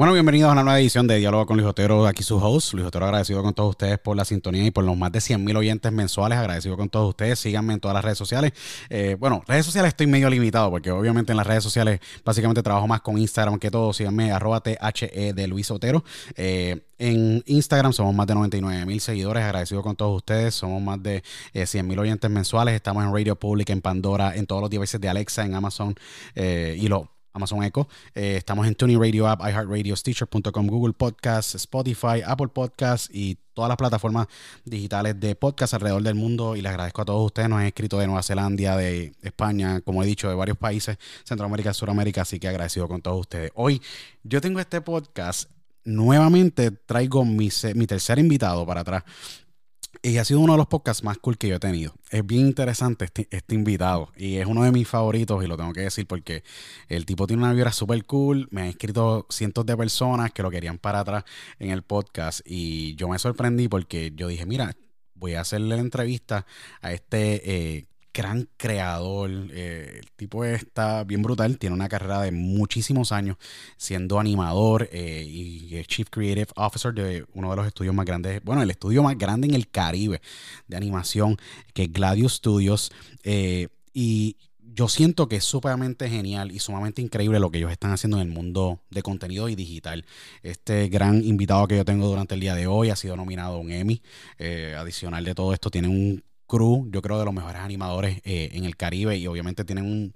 Bueno, bienvenidos a una nueva edición de Diálogo con Luis Otero, aquí su host, Luis Otero, agradecido con todos ustedes por la sintonía y por los más de 100 mil oyentes mensuales, agradecido con todos ustedes, síganme en todas las redes sociales. Eh, bueno, redes sociales estoy medio limitado porque obviamente en las redes sociales básicamente trabajo más con Instagram que todo, síganme arroba THE de Luis Otero. Eh, en Instagram somos más de 99 mil seguidores, agradecido con todos ustedes, somos más de 100 eh, mil oyentes mensuales, estamos en Radio Public, en Pandora, en todos los devices de Alexa, en Amazon y lo Amazon Echo. Eh, estamos en Tuning Radio App, iHeartRadio, Stitcher.com, Google Podcasts, Spotify, Apple Podcasts y todas las plataformas digitales de podcast alrededor del mundo. Y les agradezco a todos ustedes. Nos han escrito de Nueva Zelanda, de España, como he dicho, de varios países, Centroamérica, Suramérica. Así que agradecido con todos ustedes. Hoy yo tengo este podcast. Nuevamente traigo mi, mi tercer invitado para atrás. Y ha sido uno de los podcasts más cool que yo he tenido. Es bien interesante este, este, invitado. Y es uno de mis favoritos, y lo tengo que decir porque el tipo tiene una vibra súper cool. Me han escrito cientos de personas que lo querían para atrás en el podcast. Y yo me sorprendí porque yo dije, mira, voy a hacerle la entrevista a este eh, gran creador. Eh, el tipo está bien brutal. Tiene una carrera de muchísimos años siendo animador eh, y Chief Creative Officer de uno de los estudios más grandes, bueno, el estudio más grande en el Caribe de animación, que es Gladius Studios. Eh, y yo siento que es sumamente genial y sumamente increíble lo que ellos están haciendo en el mundo de contenido y digital. Este gran invitado que yo tengo durante el día de hoy ha sido nominado a un Emmy. adicional de todo esto, tiene un crew, yo creo, de los mejores animadores eh, en el Caribe. Y obviamente tienen un...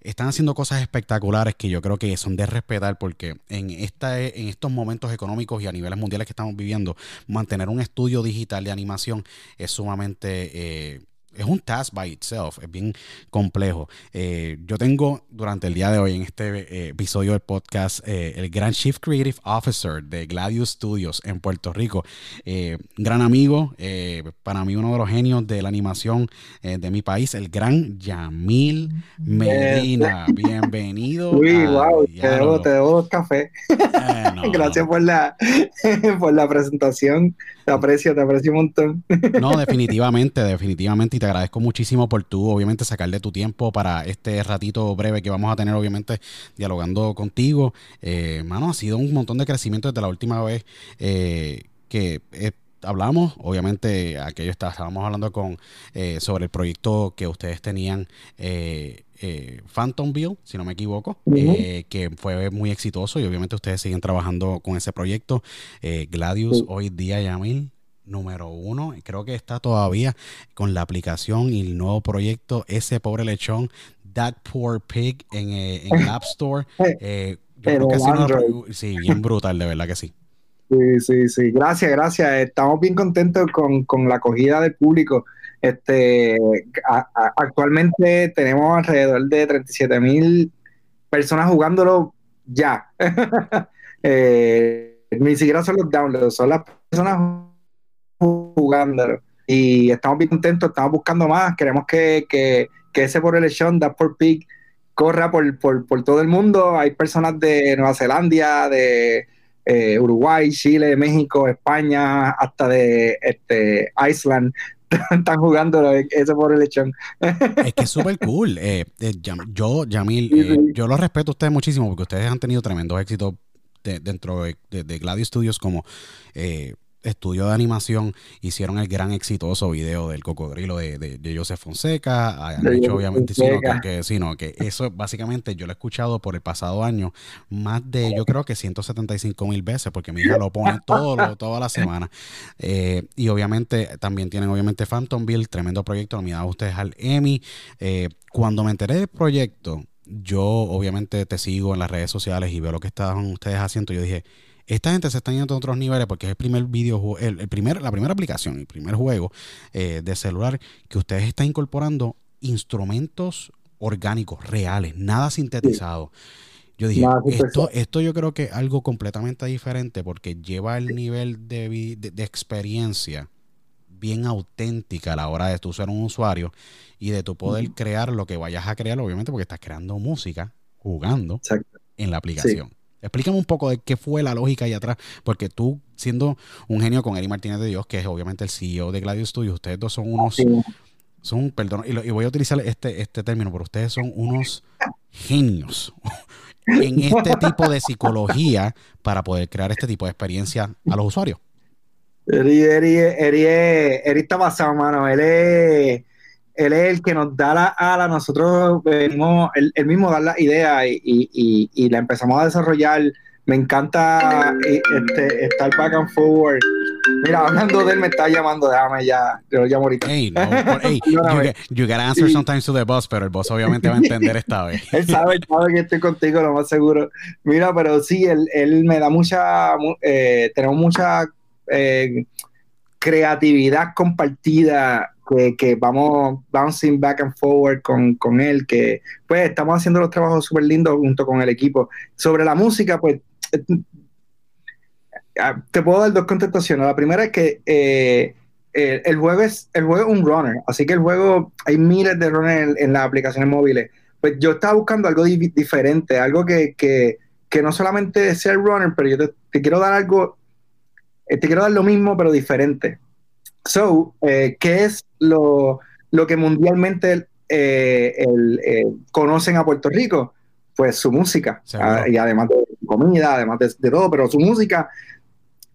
Están haciendo cosas espectaculares que yo creo que son de respetar porque en, esta, en estos momentos económicos y a niveles mundiales que estamos viviendo, mantener un estudio digital de animación es sumamente... Eh, es un task by itself, es bien complejo. Eh, yo tengo durante el día de hoy en este eh, episodio del podcast eh, el gran Chief Creative Officer de Gladius Studios en Puerto Rico, gran amigo, para mí uno de los genios de la animación de mi país, el gran Yamil Medina. Bienvenido. Uy, wow, te debo, te debo café. Gracias por la, por la presentación. Te aprecio, te aprecio un montón. no, definitivamente, definitivamente. Y te agradezco muchísimo por tú, obviamente, sacarle tu tiempo para este ratito breve que vamos a tener, obviamente, dialogando contigo. Eh, mano, ha sido un montón de crecimiento desde la última vez eh, que eh, hablamos, obviamente aquello está, estábamos hablando con sobre el proyecto que ustedes tenían eh, eh, Phantomville, si no me equivoco, eh, que fue muy exitoso y obviamente ustedes siguen trabajando con ese proyecto. Eh, Gladius hoy día, Yamil, número uno, creo que está todavía con la aplicación y el nuevo proyecto, ese pobre lechón, That Poor Pig en, el App Store. yo creo que sí, bien brutal, de verdad que sí. Sí, sí, sí. Gracias, gracias. Estamos bien contentos con, con la acogida del público. Este, actualmente tenemos alrededor de 37 mil personas jugándolo ya. Eh, ni siquiera son los downloads, son las personas jugándolo. Y estamos bien contentos, estamos buscando más. Queremos que, que, que ese por elección, da por Pig, corra por, por, por, todo el mundo. Hay personas de Nueva Zelanda, de eh, Uruguay, Chile, México, España, hasta de este, Iceland, están jugando ese pobre lechón. Es que es súper cool. Eh, eh, yo, Yamil, eh, yo lo respeto a ustedes muchísimo porque ustedes han tenido tremendos éxitos dentro de, de, Gladius Studios como estudio de animación hicieron el gran exitoso video del cocodrilo de, de, Joseph Fonseca. Han hecho, obviamente, sino que, sino que eso básicamente yo lo he escuchado por el pasado año más de, yo creo que 175 mil veces, porque mi hija lo pone todo, toda la semana. Eh, y obviamente también tienen, obviamente, Phantomville, tremendo proyecto, nominado ustedes al Emmy. Eh, cuando me enteré del proyecto, yo obviamente te sigo en las redes sociales y veo lo que estaban ustedes haciendo. Yo dije, esta gente se está yendo a otros niveles porque es el primer videojuego, el, primer, la primera aplicación, el primer juego eh, de celular que ustedes están incorporando instrumentos orgánicos, reales, nada sintetizado. Yo dije, esto, esto yo creo que es algo completamente diferente porque lleva el nivel de, de, experiencia bien auténtica a la hora de tú ser un usuario y de tu poder crear lo que vayas a crear, obviamente porque estás creando música jugando en la aplicación. Explícame un poco de qué fue la lógica ahí atrás, porque tú, siendo un genio con Eri Martínez de Dios, que es obviamente el CEO de Gladius Studios, ustedes dos son unos, son, perdón, y, voy a utilizar este, este término, pero ustedes son unos genios en este tipo de psicología para poder crear este tipo de experiencia a los usuarios. Eri, Eri, Eri, Eri está pasado, mano. Él es él es el que nos da la ala, nosotros venimos, él, mismo da la idea y, la empezamos a desarrollar. Me encanta este, estar back and forward. Mira, hablando de él, me está llamando, déjame ya, yo lo llamo ahorita. Hey, no, hey, you, gotta answer sometimes to the boss, pero el boss obviamente va a entender esta vez. él sabe, sabe que estoy contigo, lo más seguro. Mira, pero sí, él, él me da mucha, eh, tenemos mucha eh, creatividad compartida que, vamos bouncing back and forward con, con, él, que pues estamos haciendo los trabajos súper lindos junto con el equipo. Sobre la música, pues eh, ah, te puedo dar dos contestaciones. La primera es que eh, el, juego es el juego un runner, así que el juego, hay miles de runners en, las aplicaciones móviles. Pues yo estaba buscando algo diferente, algo que, que, que, no solamente sea el runner, pero yo te, te quiero dar algo, eh, te quiero dar lo mismo, pero diferente. So, eh, ¿qué es lo, lo que mundialmente eh, el, eh, conocen a Puerto Rico, pues su música, ah, y además de comida, además de, todo, pero su música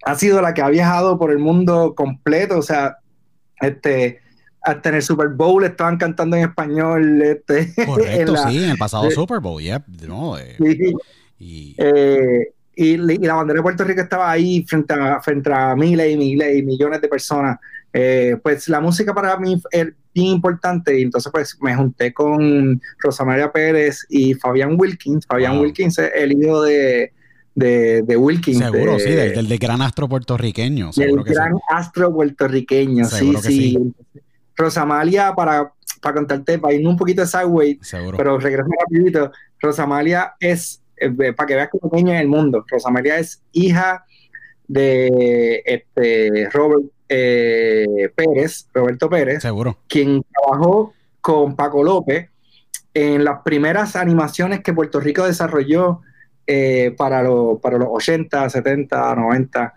ha sido la que ha viajado por el mundo completo, o sea, este, hasta en el Super Bowl estaban cantando en español. Este, Correcto, sí, en el pasado Super Bowl, no, eh, y, y, la bandera de Puerto Rico estaba ahí frente a, frente a miles y miles y millones de personas. Pues la música para mí es bien importante y entonces pues me junté con Rosa María Pérez y Fabián Wilkins. Fabián Wilkins es el hijo de, de, Wilkins. Seguro, sí, del, del, gran astro puertorriqueño. El gran astro puertorriqueño, sí, sí. Rosamalia, para, para contarte, para irme un poquito de sideway, pero regreso rapidito. Rosamalia es, eh, para que veas que pequeña en el mundo, Rosamalia es hija de este, Robert eh, Pérez, Roberto Pérez, Seguro. quien trabajó con Paco López en las primeras animaciones que Puerto Rico desarrolló eh, para, para los 80, 70, 90,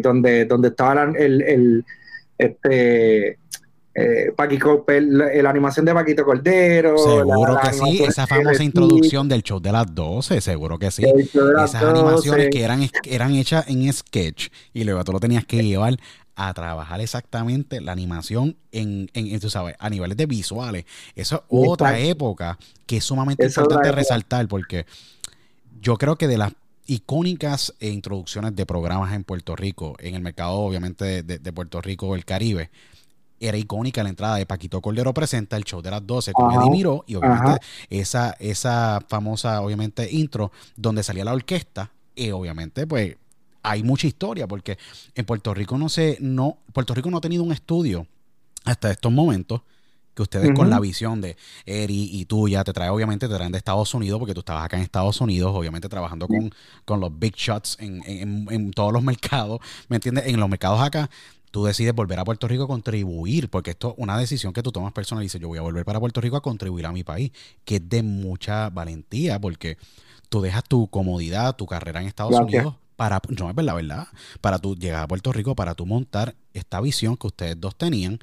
donde, donde estaba el, el este, eh, la, animación de Paquito Cordero. Seguro que sí, esa famosa introducción del show de las 12, seguro que sí. Esas animaciones que eran, eran hechas en sketch y luego tú lo tenías que llevar a trabajar exactamente la animación en, en, tú sabes, a niveles de visuales. Eso es otra época que es sumamente importante resaltar porque yo creo que de las icónicas introducciones de programas en Puerto Rico, en el mercado obviamente de, de Puerto Rico o el Caribe, era icónica la entrada de Paquito Cordero presenta el show de las 12 con Eddie Miró y obviamente esa, esa famosa obviamente intro donde salía la orquesta y obviamente pues hay mucha historia porque en Puerto Rico no sé, no, Puerto Rico no ha tenido un estudio hasta estos momentos que ustedes con la visión de Eri y tuya te trae, obviamente te traen de Estados Unidos, porque tú estabas acá en Estados Unidos, obviamente trabajando con, con los big shots en, en, en, todos los mercados, ¿me entiendes? En los mercados acá, tú decides volver a Puerto Rico a contribuir, porque esto es una decisión que tú tomas personal y dices, yo voy a volver para Puerto Rico a contribuir a mi país, que es de mucha valentía, porque tú dejas tu comodidad, tu carrera en Estados Unidos para, no es verdad, verdad, para tú llegar a Puerto Rico, para tú montar esta visión que ustedes dos tenían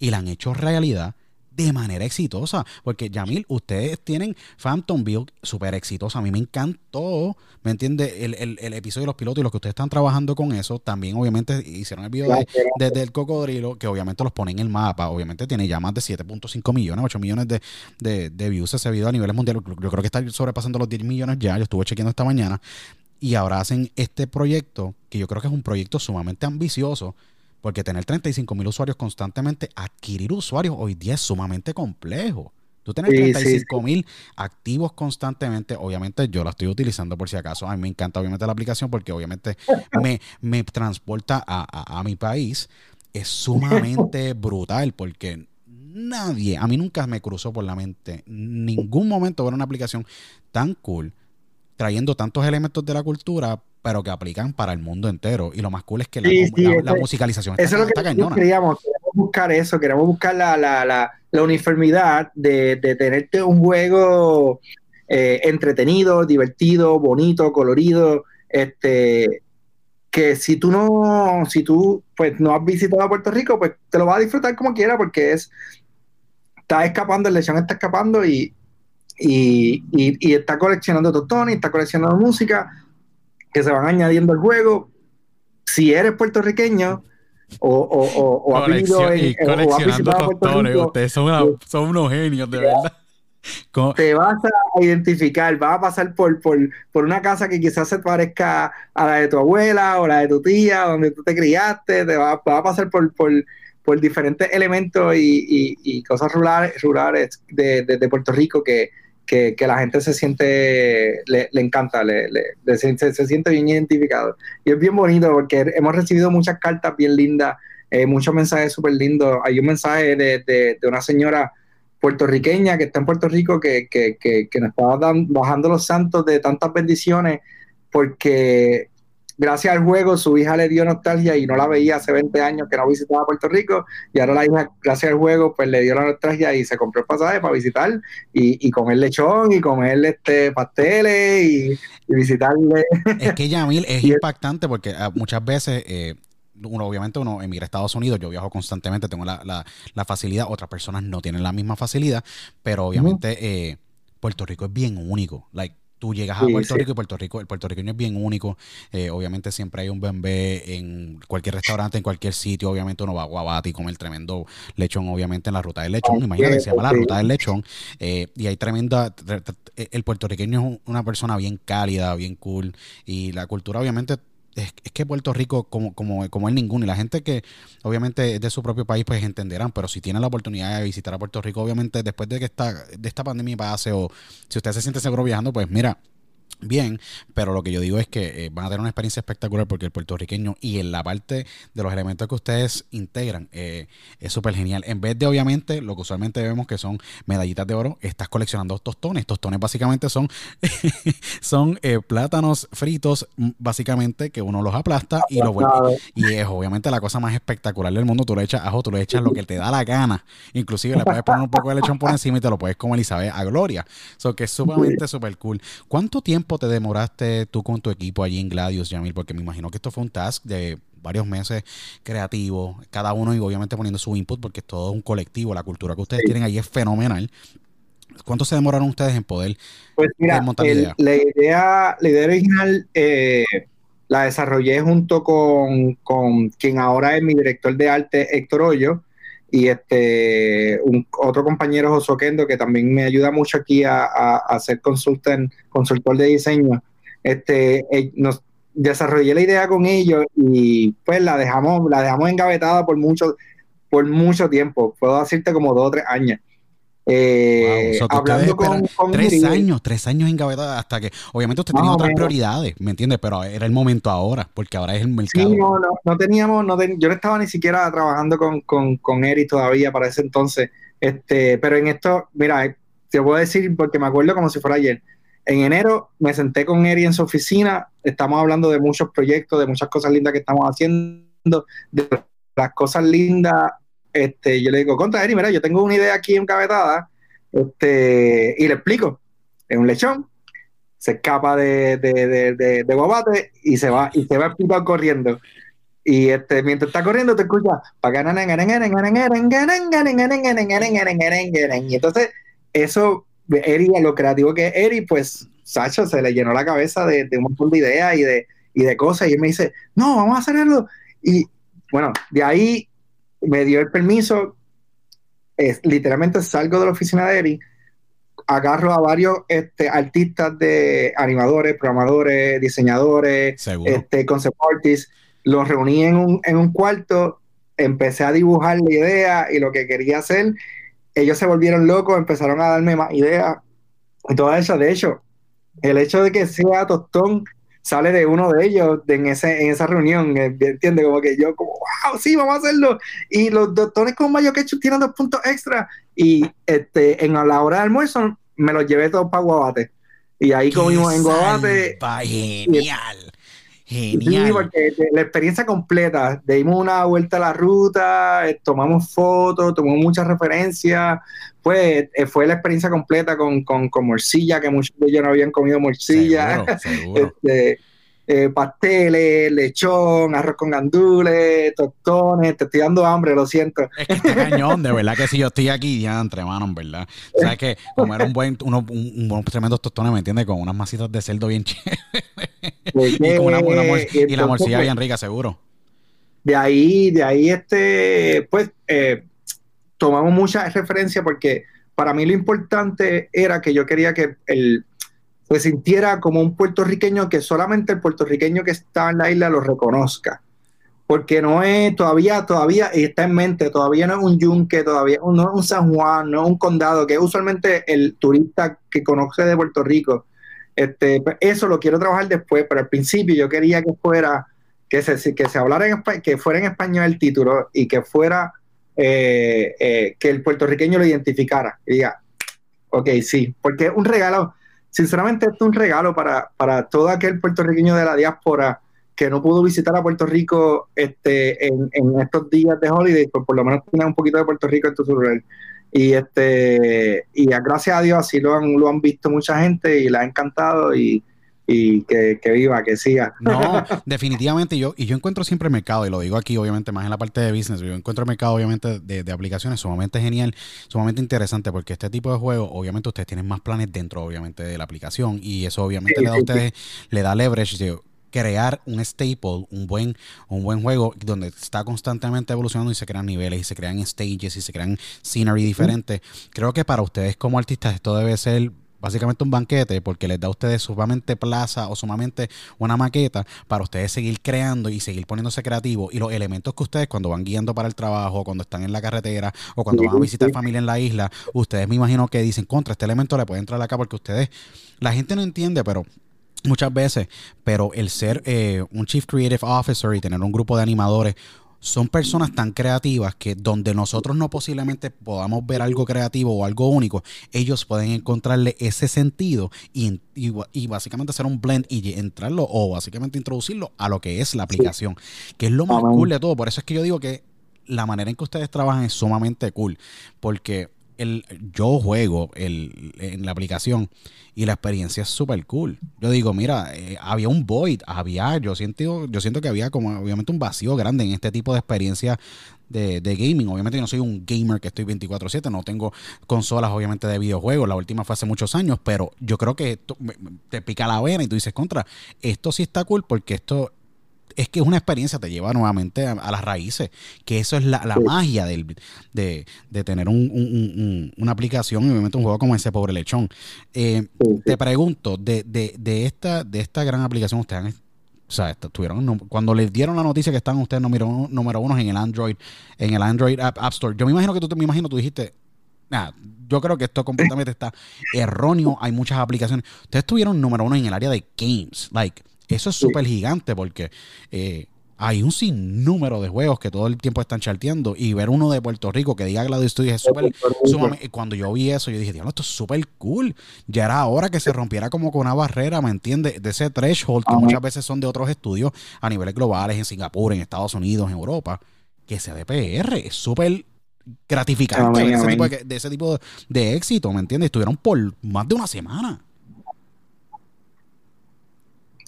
y la han hecho realidad de manera exitosa. Porque, Yamil, ustedes tienen Phantom Build súper exitosa. A mí me encantó, ¿me entiende? El, el, episodio de los pilotos y los que ustedes están trabajando con eso. También, obviamente, hicieron el video de, del cocodrilo, que obviamente los ponen en el mapa. Obviamente tiene ya más de 7.5 millones, 8 millones de, de, views ese video a niveles mundiales. Yo creo que está sobrepasando los 10 millones ya. Yo estuve chequeando esta mañana. Y ahora hacen este proyecto, que yo creo que es un proyecto sumamente ambicioso porque tener 35 mil usuarios constantemente, adquirir usuarios hoy día es sumamente complejo. Tú tienes 35 mil activos constantemente. Obviamente yo la estoy utilizando por si acaso. A mí me encanta obviamente la aplicación porque obviamente me, me transporta a, a, mi país. Es sumamente brutal porque nadie, a mí nunca me cruzó por la mente ningún momento ver una aplicación tan cool trayendo tantos elementos de la cultura pero que aplican para el mundo entero. Y lo más cool es que la, musicalización está, eso es lo que Queríamos, queremos buscar eso, queremos buscar la, uniformidad de, tenerte un juego eh, entretenido, divertido, bonito, colorido, este que si tú no, si tú pues no has visitado Puerto Rico, pues te lo vas a disfrutar como quiera porque es, está escapando, el lechón está escapando y, y, y, está coleccionando totones, está coleccionando música, que se van añadiendo al juego. Si eres puertorriqueño o, o, o, o vivido en, coleccionando ustedes son, son, unos genios, de verdad. Te vas a identificar, vas a pasar por, por, por, una casa que quizás se parezca a la de tu abuela o la de tu tía, donde tú te criaste, te vas, a pasar por, por, por diferentes elementos y, y, y cosas rurales, rurales de, de, de Puerto Rico que, que, la gente se siente, le, encanta, le, se, siente bien identificado. Y es bien bonito porque hemos recibido muchas cartas bien lindas, eh, muchos mensajes súper lindos. Hay un mensaje de, de, una señora puertorriqueña que está en Puerto Rico que, que, que nos estaba bajando los santos de tantas bendiciones porque gracias al juego su hija le dio nostalgia y no la veía hace 20 años que no visitaba Puerto Rico y ahora la hija gracias al juego pues le dio la nostalgia y se compró el pasaje para visitar y, y comer lechón y comer este pasteles y, visitarle. Es que Yamil es impactante porque ah, muchas veces... Eh, uno, obviamente uno emigra a Estados Unidos, yo viajo constantemente, tengo la, la, la facilidad, otras personas no tienen la misma facilidad, pero obviamente eh, Puerto Rico es bien único. Like, tú llegas a Sí, Puerto sí. Rico y Puerto Rico, el puertorriqueño es bien único. Eh, obviamente siempre hay un bembé en cualquier restaurante, en cualquier sitio. Obviamente uno va a Guabate y come el tremendo lechón, obviamente en la ruta del lechón. Así Imagínate, se llama la ruta del lechón. Eh, y hay tremenda. tre- tre- El puertorriqueño es un- una persona bien cálida, bien cool. Y la cultura, obviamente. Es, es que Puerto Rico, como, como, como es ninguno, y la gente que obviamente es de su propio país, pues entenderán, pero si tienen la oportunidad de visitar a Puerto Rico, obviamente después de que esta, de esta pandemia pase, o si usted se siente seguro viajando, pues mira, bien, pero lo que yo digo es que eh, van a tener una experiencia espectacular porque el puertorriqueño y en la parte de los elementos que ustedes integran eh, es súper genial. En vez de obviamente lo que usualmente vemos que son medallitas de oro, estás coleccionando tostones. Tostones básicamente son, son eh, plátanos fritos, mm, básicamente que uno los aplasta y los vuelve. Y es obviamente la cosa más espectacular del mundo. Tú le echas ajo, tú le echas lo que te da la gana. Inclusive le puedes poner un poco de lechón por encima y te lo puedes comer y sabe a gloria. So que es sumamente súper cool. ¿Cuánto tiempo te demoraste tú con tu equipo allí en Gladius, Yamil? Porque me imagino que esto fue un task de varios meses creativo, cada uno y obviamente poniendo su input porque es todo un colectivo. La cultura que ustedes Sí. tienen ahí es fenomenal. ¿Cuánto se demoraron ustedes en poder? Pues mira, montar la el- idea. la idea, la idea original eh, la desarrollé junto con, con quien ahora es mi director de arte, Héctor Hoyo, y este otro compañero, Josué Kendo, que también me ayuda mucho aquí a, a, a ser consultor de diseño. Este, eh, nos desarrollé la idea con ellos y pues la dejamos, la dejamos engavetada por mucho, por mucho tiempo. Puedo decirte como dos o tres años. Eh, Wow, hablando con, con tres años, tres años engavetadas hasta que, obviamente usted tenía otras menos. prioridades, ¿me entiendes? Pero era el momento ahora, porque ahora es el mercado. Sí, no, no, no teníamos, no ten- yo no estaba ni siquiera trabajando con, con, con Eric todavía para ese entonces. Este, pero en esto, mira, eh, te puedo decir porque me acuerdo como si fuera ayer. En enero me senté con Eric en su oficina, estamos hablando de muchos proyectos, de muchas cosas lindas que estamos haciendo, de las cosas lindas. Este, yo le digo, contra Eric, mira, yo tengo una idea aquí encabetada, este, y le explico. Es un lechón, se escapa de, de, de, de, de Guabate y se va, y se va a corriendo. Y este, mientras está corriendo, te escucha. Y entonces, eso, Eri, lo creativo que es Eri, pues, Sacho se le llenó la cabeza de, de un montón de ideas y de, y de cosas. Y él me dice, no, vamos a hacerlo. Y bueno, de ahí me dio el permiso. Es, literalmente salgo de la oficina de Eri, agarro a varios este, artistas de animadores, programadores, diseñadores, Seguro. este, concept artists, los reuní en un, en un cuarto, empecé a dibujar la idea y lo que quería hacer, ellos se volvieron locos, empezaron a darme más ideas y todo eso. De hecho, el hecho de que sea Tostón sale de uno de ellos de en, ese, en esa reunión, ¿entiendes? Como que yo, como, wow, sí, vamos a hacerlo. Y los tostones con mayo ketchup tienen dos puntos extra. Y este, en la hora de almuerzo me los llevé todos para Guabate. Y ahí comimos en Guabate. salva, Genial. Sí, Genial. porque de- la experiencia completa, dimos una vuelta a la ruta, eh, tomamos fotos, tomamos muchas referencias, pues eh, fue la experiencia completa con, con, con morcilla, que muchos de ellos no habían comido morcilla, Seguro, seguro. este, eh, pasteles, lechón, arroz con gandules, tostones, te estoy dando hambre, lo siento. Es que está cañón, de verdad que si yo estoy aquí ya entre manos, ¿verdad? O sea, que comer un buen, uno, un, un buen tremendo tostones, ¿me entiendes? Con unas masitas de cerdo bien chéveres. y, con una, una mor- y la morcilla pues, bien rica, seguro. de ahí, de ahí este, pues, eh, tomamos mucha referencia porque para mí lo importante era que yo quería que el se sintiera como un puertorriqueño que solamente el puertorriqueño que está en la isla lo reconozca. Porque no es todavía, todavía y está en mente, todavía no es un yunque, todavía no es un San Juan, no es un condado, que es usualmente el turista que conoce de Puerto Rico. Este, pues, eso lo quiero trabajar después, pero al principio yo quería que fuera que se, que se hablara en que fuera en español el título y que fuera eh, eh, que el puertorriqueño lo identificara y diga, ok, sí, porque es un regalo, sinceramente es un regalo para, para todo aquel puertorriqueño de la diáspora que no pudo visitar a Puerto Rico este, en, en estos días de holiday, pues por lo menos tiene un poquito de Puerto Rico en tu celular. Y este y gracias a Dios así lo han, lo han visto mucha gente y le ha encantado y, y que, que, viva, que siga. No, definitivamente yo, y yo encuentro siempre el mercado, y lo digo aquí obviamente más en la parte de business, yo encuentro el mercado obviamente de, de aplicaciones sumamente genial, sumamente interesante, porque este tipo de juegos, obviamente ustedes tienen más planes dentro obviamente de la aplicación, y eso obviamente le da a ustedes, le da leverage crear un staple, un buen, un buen juego donde está constantemente evolucionando y se crean niveles y se crean stages y se crean scenery diferentes. Creo que para ustedes como artistas esto debe ser básicamente un banquete porque les da a ustedes sumamente plaza o sumamente una maqueta para ustedes seguir creando y seguir poniéndose creativos y los elementos que ustedes cuando van guiando para el trabajo, cuando están en la carretera o cuando van a visitar familia en la isla, ustedes me imagino que dicen contra este elemento le puede entrar acá porque ustedes, la gente no entiende, pero muchas veces, pero el ser eh, un Chief Creative Officer y tener un grupo de animadores son personas tan creativas que donde nosotros no posiblemente podamos ver algo creativo o algo único, ellos pueden encontrarle ese sentido y, y, básicamente hacer un blend y entrarlo o básicamente introducirlo a lo que es la aplicación, que es lo más cool de todo. Por eso es que yo digo que la manera en que ustedes trabajan es sumamente cool, porque el, yo juego el, en la aplicación y la experiencia es súper cool. Yo digo, mira, eh, había un void, había, yo siento, yo siento que había como obviamente un vacío grande en este tipo de experiencia de, de gaming. Obviamente yo no soy un gamer que estoy 24/7, no tengo consolas obviamente de videojuegos, la última fue hace muchos años, pero yo creo que te pica la vena y tú dices, contra, esto sí está cool porque esto es que es una experiencia, te lleva nuevamente a, las raíces, que eso es la, magia del, de, tener una aplicación y obviamente un juego como ese pobre lechón. Eh, te pregunto, de, de, esta, de esta gran aplicación, ustedes o sea, tuvieron, cuando les dieron la noticia que están ustedes número, número uno en el Android, en el Android App, Store, yo me imagino que tú, me imagino, tú dijiste, nada, yo creo que esto completamente está erróneo. Hay muchas aplicaciones. Ustedes tuvieron número uno en el área de games. Like, eso es súper gigante porque eh, hay un sinnúmero de juegos que todo el tiempo están charteando y ver uno de Puerto Rico que diga Gladius Studios es súper... Cuando yo vi eso, yo dije, diablo, esto es súper cool. Ya era hora que se rompiera como con una barrera, ¿me entiendes? De ese threshold que muchas veces son de otros estudios a niveles globales, en Singapur, en Estados Unidos, en Europa, que sea de PR. Es súper gratificante de, ese tipo de, de, ese tipo de éxito, ¿me entiendes? Estuvieron por más de una semana.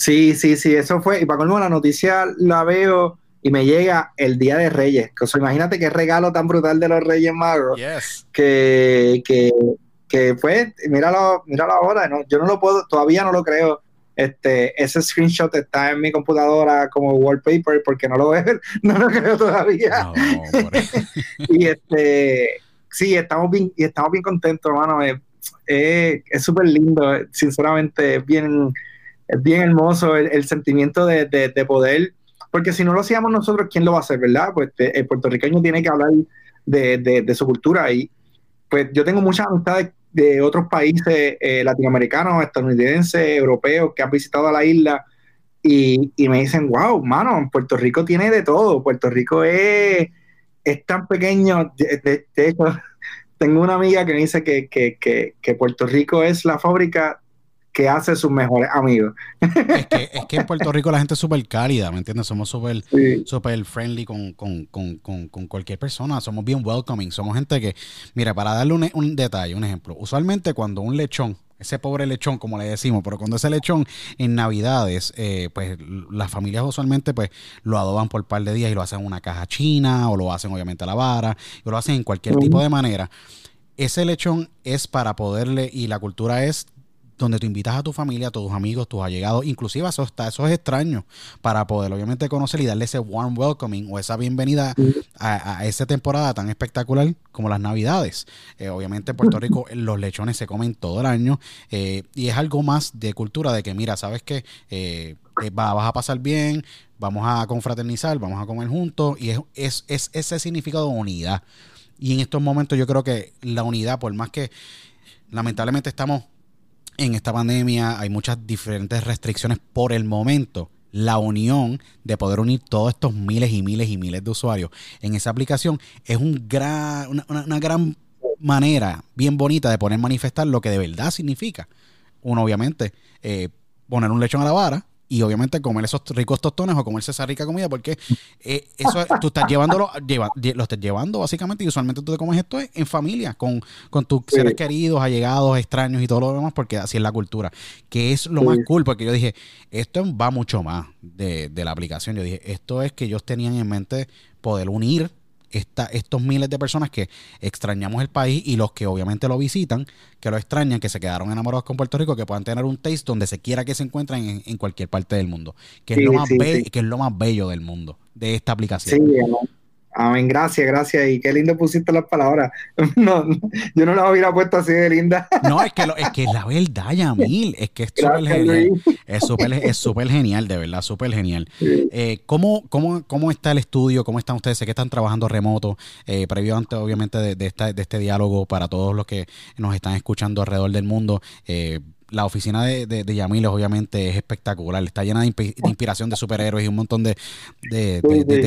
Sí, sí, sí, eso fue. Y para colmo, la noticia la veo y me llega el Día de Reyes. O sea, imagínate qué regalo tan brutal de los Reyes Magos. Que, que, que fue, míralo, míralo ahora. ¿no? Yo no lo puedo, todavía no lo creo. Este, ese screenshot está en mi computadora como wallpaper porque no lo veo, no lo creo todavía. y este, sí, estamos bien, y estamos bien contentos, hermano. es súper lindo, sinceramente, bien es bien hermoso el, sentimiento de, poder, porque si no lo hacíamos nosotros, ¿quién lo va a hacer, verdad? Pues el puertorriqueño tiene que hablar de, su cultura y pues yo tengo muchas amistades de otros países eh, latinoamericanos, estadounidenses, europeos que han visitado la isla y, me dicen, wow, mano, Puerto Rico tiene de todo, Puerto Rico es, es tan pequeño, de, hecho, tengo una amiga que me dice que, que Puerto Rico es la fábrica que hace sus mejores amigos. Es que, es que en Puerto Rico la gente es súper cálida, ¿me entiendes? Somos súper super friendly con, con, con, con, cualquier persona, somos bien welcoming, somos gente que, mira, para darle un, un, detalle, un ejemplo, usualmente cuando un lechón, ese pobre lechón, como le decimos, pero cuando ese lechón en Navidades, eh, pues las familias usualmente pues lo adoban por un par de días y lo hacen en una caja china o lo hacen obviamente a la vara, o lo hacen en cualquier tipo de manera. Ese lechón es para poderle, y la cultura es donde tú invitas a tu familia, a tus amigos, tus allegados, inclusive a esos, esos extraños, para poder obviamente conocer y darle ese warm welcoming o esa bienvenida a, esa temporada tan espectacular como las Navidades. Eh, obviamente en Puerto Rico los lechones se comen todo el año eh, y es algo más de cultura de que, mira, sabes que eh, vas a pasar bien, vamos a confraternizar, vamos a comer juntos y es, es, es ese significado de unidad. Y en estos momentos yo creo que la unidad, por más que lamentablemente estamos en esta pandemia hay muchas diferentes restricciones por el momento. La unión de poder unir todos estos miles y miles y miles de usuarios en esa aplicación es un gran, una, gran manera bien bonita de poner manifestar lo que de verdad significa. Uno, obviamente, eh, poner un lechón a la vara y obviamente comer esos ricos tostones o comerse esa rica comida porque eh, eso tú estás llevándolo, lleva, lo estás llevando básicamente y usualmente tú te comes esto en familia, con, con tus seres queridos, allegados, extraños y todo lo demás porque así es la cultura, que es lo más cool porque yo dije, esto va mucho más de, de la aplicación, yo dije, esto es que ellos tenían en mente poder unir estos miles de personas que extrañamos el país y los que obviamente lo visitan, que lo extrañan, que se quedaron enamorados con Puerto Rico, que puedan tener un taste donde se quiera que se encuentren en, cualquier parte del mundo, que, es lo más que es lo más bello del mundo, de esta aplicación. Amén, gracias, gracias. Y qué lindo pusiste las palabras. No, yo no las hubiera puesto así de linda. No, es que, es que la verdad, Yamil, es que es súper genial. Es súper es super genial, de verdad, súper genial. Eh, ¿cómo, cómo, cómo, está el estudio? ¿Cómo están ustedes? Sé que están trabajando remoto, eh, previo antes, obviamente, de, de, esta, de este diálogo para todos los que nos están escuchando alrededor del mundo. Eh, la oficina de, de, de obviamente es espectacular, está llena de, inspiración de superhéroes y un montón de,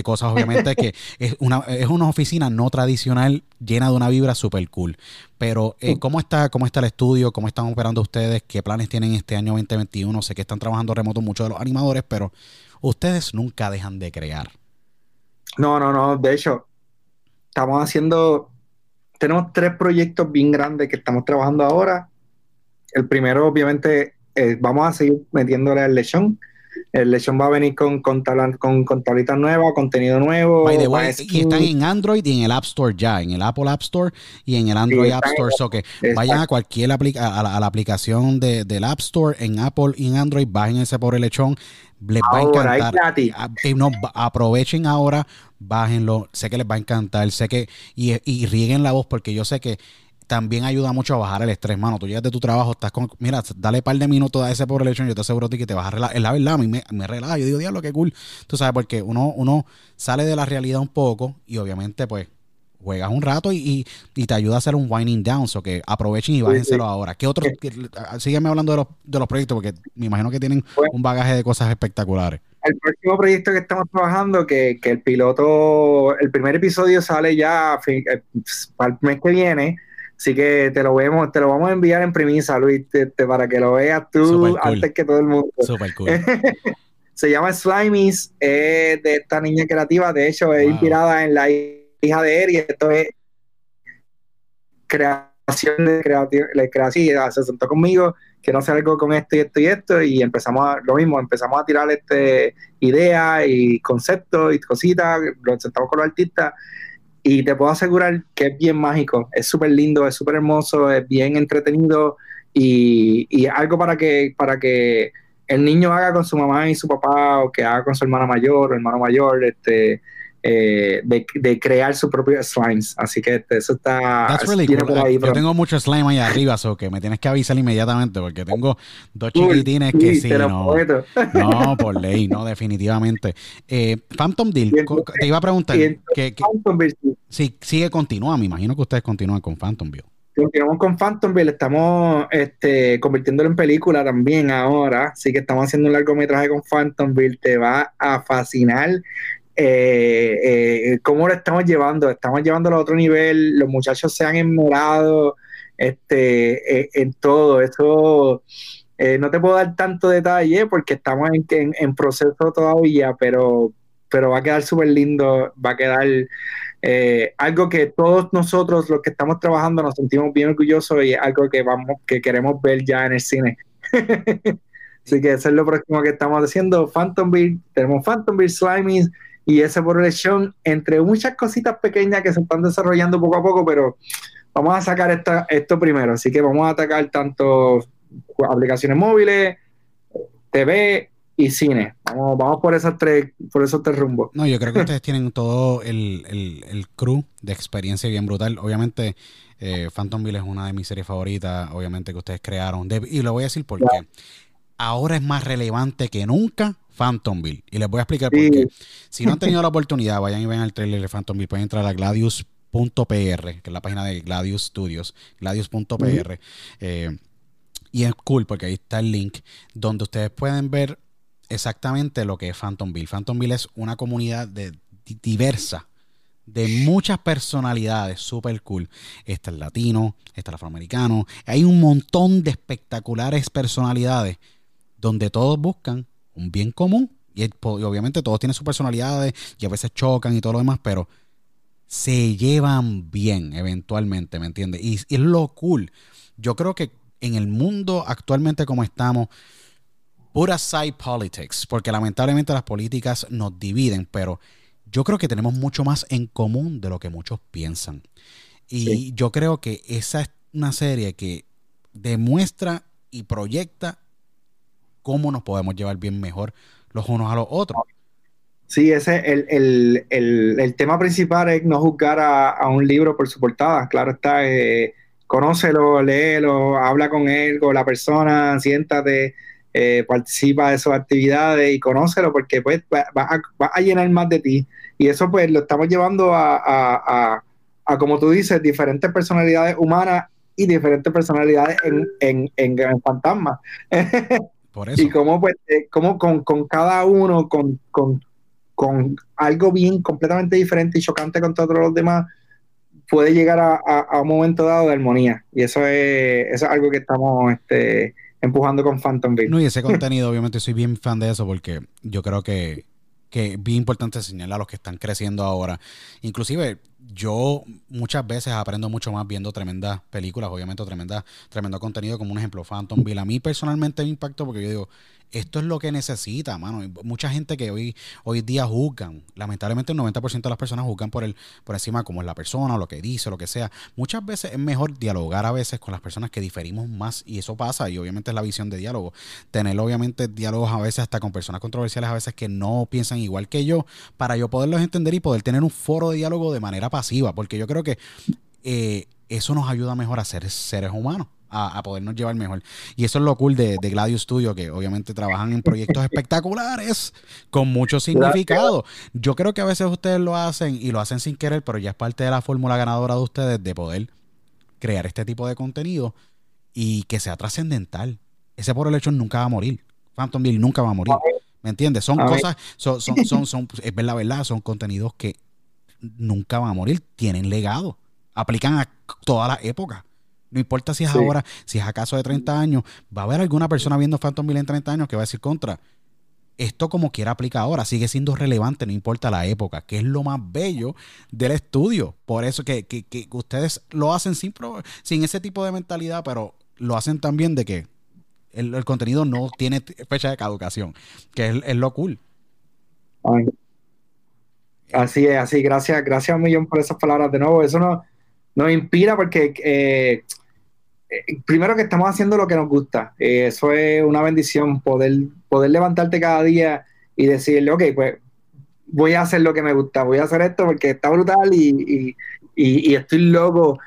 cosas, obviamente, que es una, es una oficina no tradicional llena de una vibra super cool. Pero, eh, ¿cómo, está, ¿cómo está el estudio? ¿Cómo están operando ustedes? ¿Qué planes tienen este año 2021? Sé que están trabajando remoto muchos de los animadores, pero ustedes nunca dejan de crear. No, no, no, de hecho, estamos haciendo, tenemos tres proyectos bien grandes que estamos trabajando ahora el primero, obviamente, eh, vamos a seguir metiéndole al lechón. El lechón va a venir con, con, con, con tablitas nuevas, contenido nuevo. y están en Android y en el App Store ya, en el Apple App Store y en el Android App Store. So que vayan a cualquier aplica a, la, aplicación de, del App Store en Apple y en Android, bajen ese por el lechón. Les va a encantar. Ah, no, aprovechen ahora, bájenlo. Sé que les va a encantar. Sé que. Y, y rieguen la voz porque yo sé que también ayuda mucho a bajar el estrés, mano. Tú llegas de tu trabajo, estás con. Mira, dale un par de minutos a ese pobre lechón, yo te aseguro que te vas a relajar. Es la verdad, a mí me, me relaja. Yo digo, diablo, qué cool. Tú sabes, porque uno, uno sale de la realidad un poco y obviamente, pues, juegas un rato y, te ayuda a hacer un winding down. O que aprovechen y bájenselo ahora. ¿Qué otros? sígueme hablando de los, de los proyectos, porque me imagino que tienen un bagaje de cosas espectaculares. El próximo proyecto que estamos trabajando, que, que el piloto, el primer episodio sale ya eh, para el mes que viene Así que te lo vemos, te lo vamos a enviar en premisa, Luis, para que lo veas tú antes que todo el mundo. Super cool. Se llama Slimies, es de esta niña creativa, de hecho es inspirada en la hija de Eri, esto es creación de creación, se sentó conmigo, que no sé algo con esto y esto y esto, y empezamos a, lo mismo, empezamos a tirar este ideas y conceptos y cositas, lo sentamos con los artistas y te puedo asegurar que es bien mágico, es súper lindo, es súper hermoso, es bien entretenido y, y, algo para que, para que el niño haga con su mamá y su papá o que haga con su hermana mayor o hermano mayor, este, eh, de, crear su propio slimes. Así que este, eso está. Yo tengo mucho slime ahí arriba, so que me tienes que avisar inmediatamente porque tengo dos chiquitines que sí, no, no, por ley, no, definitivamente. Eh, Phantom Deal, te iba a preguntar. Que, sí. sigue, continúa. Me imagino que ustedes continúan con Phantom Deal. Continuamos con Phantomville, estamos este, convirtiéndolo en película también ahora, así que estamos haciendo un largometraje con Phantomville, te va a fascinar eh, eh, cómo lo estamos llevando, estamos llevándolo a otro nivel, los muchachos se han enmorado este, eh, en todo, eso eh, no te puedo dar tanto detalle porque estamos en, proceso todavía, pero, pero va a quedar súper lindo, va a quedar algo que todos nosotros los que estamos trabajando nos sentimos bien orgullosos y algo que vamos, que queremos ver ya en el cine. Así que eso es lo próximo que estamos haciendo. Phantomville, tenemos Phantomville Slimies y ese por elección, entre muchas cositas pequeñas que se están desarrollando poco a poco, pero vamos a sacar esta, esto primero. Así que vamos a atacar tanto aplicaciones móviles, TV y cine. Vamos, vamos por esas tres, por esos tres rumbos. No, yo creo que ustedes tienen todo el, el, crew de experiencia bien brutal. Obviamente, eh, Phantomville es una de mis series favoritas, obviamente, que ustedes crearon. y lo voy a decir porque ahora es más relevante que nunca Phantomville. Y les voy a explicar por qué. Si no han tenido la oportunidad, vayan y ven el trailer de Phantomville. Pueden entrar a gladius.pr, que es la página de Gladius Studios, gladius.pr. Eh, y es cool porque ahí está el link donde ustedes pueden ver exactamente lo que es Phantomville. Phantomville es una comunidad de, diversa de muchas personalidades, súper cool. Está el latino, está el afroamericano. Hay un montón de espectaculares personalidades donde todos buscan un bien común. Y, obviamente todos tienen sus personalidades y a veces chocan y todo lo demás, pero se llevan bien eventualmente, ¿me entiendes? Y, y es lo cool. Yo creo que en el mundo actualmente como estamos, pura side politics, porque lamentablemente las políticas nos dividen, pero yo creo que tenemos mucho más en común de lo que muchos piensan. Y yo creo que esa es una serie que demuestra y proyecta cómo nos podemos llevar bien mejor los unos a los otros. Sí, ese el, el, tema principal es no juzgar a, un libro por su portada. Claro está, eh, conócelo, léelo, habla con él, con la persona, siéntate, eh, participa de sus actividades y conócelo porque pues va, a, llenar más de ti. Y eso pues lo estamos llevando a, a, como tú dices, diferentes personalidades humanas y diferentes personalidades en, en, en, en. Por eso. y cómo pues, eh, con, con, cada uno, con, con, con, algo bien completamente diferente y chocante con todos los demás, puede llegar a, a, un momento dado de armonía. Y eso es, eso es algo que estamos este, empujando con Phantom Beat. No, y ese contenido, obviamente, soy bien fan de eso porque yo creo que, que es bien importante enseñarle a los que están creciendo ahora. Inclusive, yo muchas veces aprendo mucho más viendo tremendas películas, obviamente tremenda, tremendo contenido, como un ejemplo, Phantom Bill. A mí personalmente me impactó porque yo digo, esto es lo que necesita, mano. Mucha gente que hoy, hoy día juzgan, lamentablemente el 90% de las personas juzgan por, el, por encima como es la persona, lo que dice, lo que sea. Muchas veces es mejor dialogar a veces con las personas que diferimos más y eso pasa y obviamente es la visión de diálogo. Tener obviamente diálogos a veces hasta con personas controversiales a veces que no piensan igual que yo para yo poderlos entender y poder tener un foro de diálogo de manera pasiva, porque yo creo que eh, eso nos ayuda mejor a ser seres humanos a, podernos llevar mejor. Y eso es lo cool de, de, Gladius Studio, que obviamente trabajan en proyectos espectaculares con mucho significado. Yo creo que a veces ustedes lo hacen y lo hacen sin querer, pero ya es parte de la fórmula ganadora de ustedes de poder crear este tipo de contenido y que sea trascendental. Ese por el hecho nunca va a morir. Phantom Bill nunca va a morir. ¿Me entiendes? Son cosas, son, son, son, son, es la verdad, son contenidos que nunca van a morir, tienen legado, aplican a todas las épocas. No importa si es ahora, si es acaso de 30 años, va a haber alguna persona viendo Phantom Bill en 30 años que va a decir contra. Esto como quiera aplica ahora, sigue siendo relevante, no importa la época, que es lo más bello del estudio. Por eso que, ustedes lo hacen sin, sin ese tipo de mentalidad, pero lo hacen también de que el, contenido no tiene fecha de caducación, que es, lo cool. Así es, así. Gracias, gracias un millón por esas palabras de nuevo. Eso nos, nos inspira porque eh, primero que estamos haciendo lo que nos gusta. Eh, eso es una bendición, poder, poder levantarte cada día y decirle, ok, pues voy a hacer lo que me gusta, voy a hacer esto porque está brutal y, estoy loco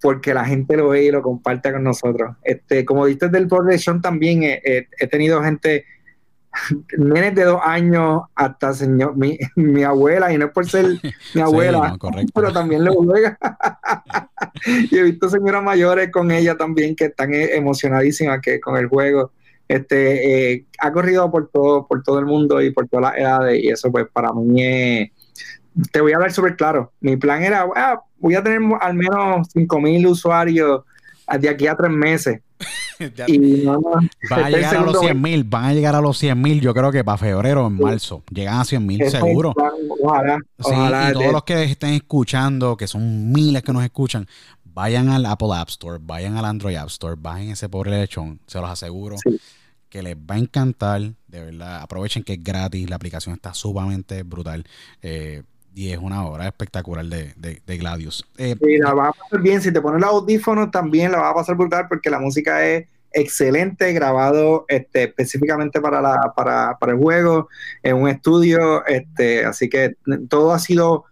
porque la gente lo ve y lo comparte con nosotros. Este, como viste del progression también he tenido gente nenes de dos años hasta señor, mi, mi, abuela, y no es por ser mi abuela, pero también lo juega. y he visto señoras mayores con ella también que están e, emocionadísimas que, con el juego. Este, eh, ha corrido por todo, por todo el mundo y por todas las edades, y eso pues para mí es, te voy a hablar súper claro. Mi plan era, ah, voy a tener al menos 5.000 usuarios de aquí a tres meses van a llegar a los 100 mil, van a llegar a los 100 mil, yo creo que para febrero o en marzo. Llegan a 100 mil seguro. Ojalá, y todos los que estén escuchando, que son miles que nos escuchan, vayan al Apple App Store, vayan al Android App Store, bajen ese pobre lechón, se los aseguro. Que les va a encantar, de verdad. Aprovechen que es gratis, la aplicación está sumamente brutal. Eh, y es una obra espectacular de, de, Gladius. Eh, sí, la va a pasar bien. Si te pones los audífonos, también la va a pasar brutal porque la música es excelente, grabado este, específicamente para, la, para, para el juego, en un estudio. Este, así que todo ha sido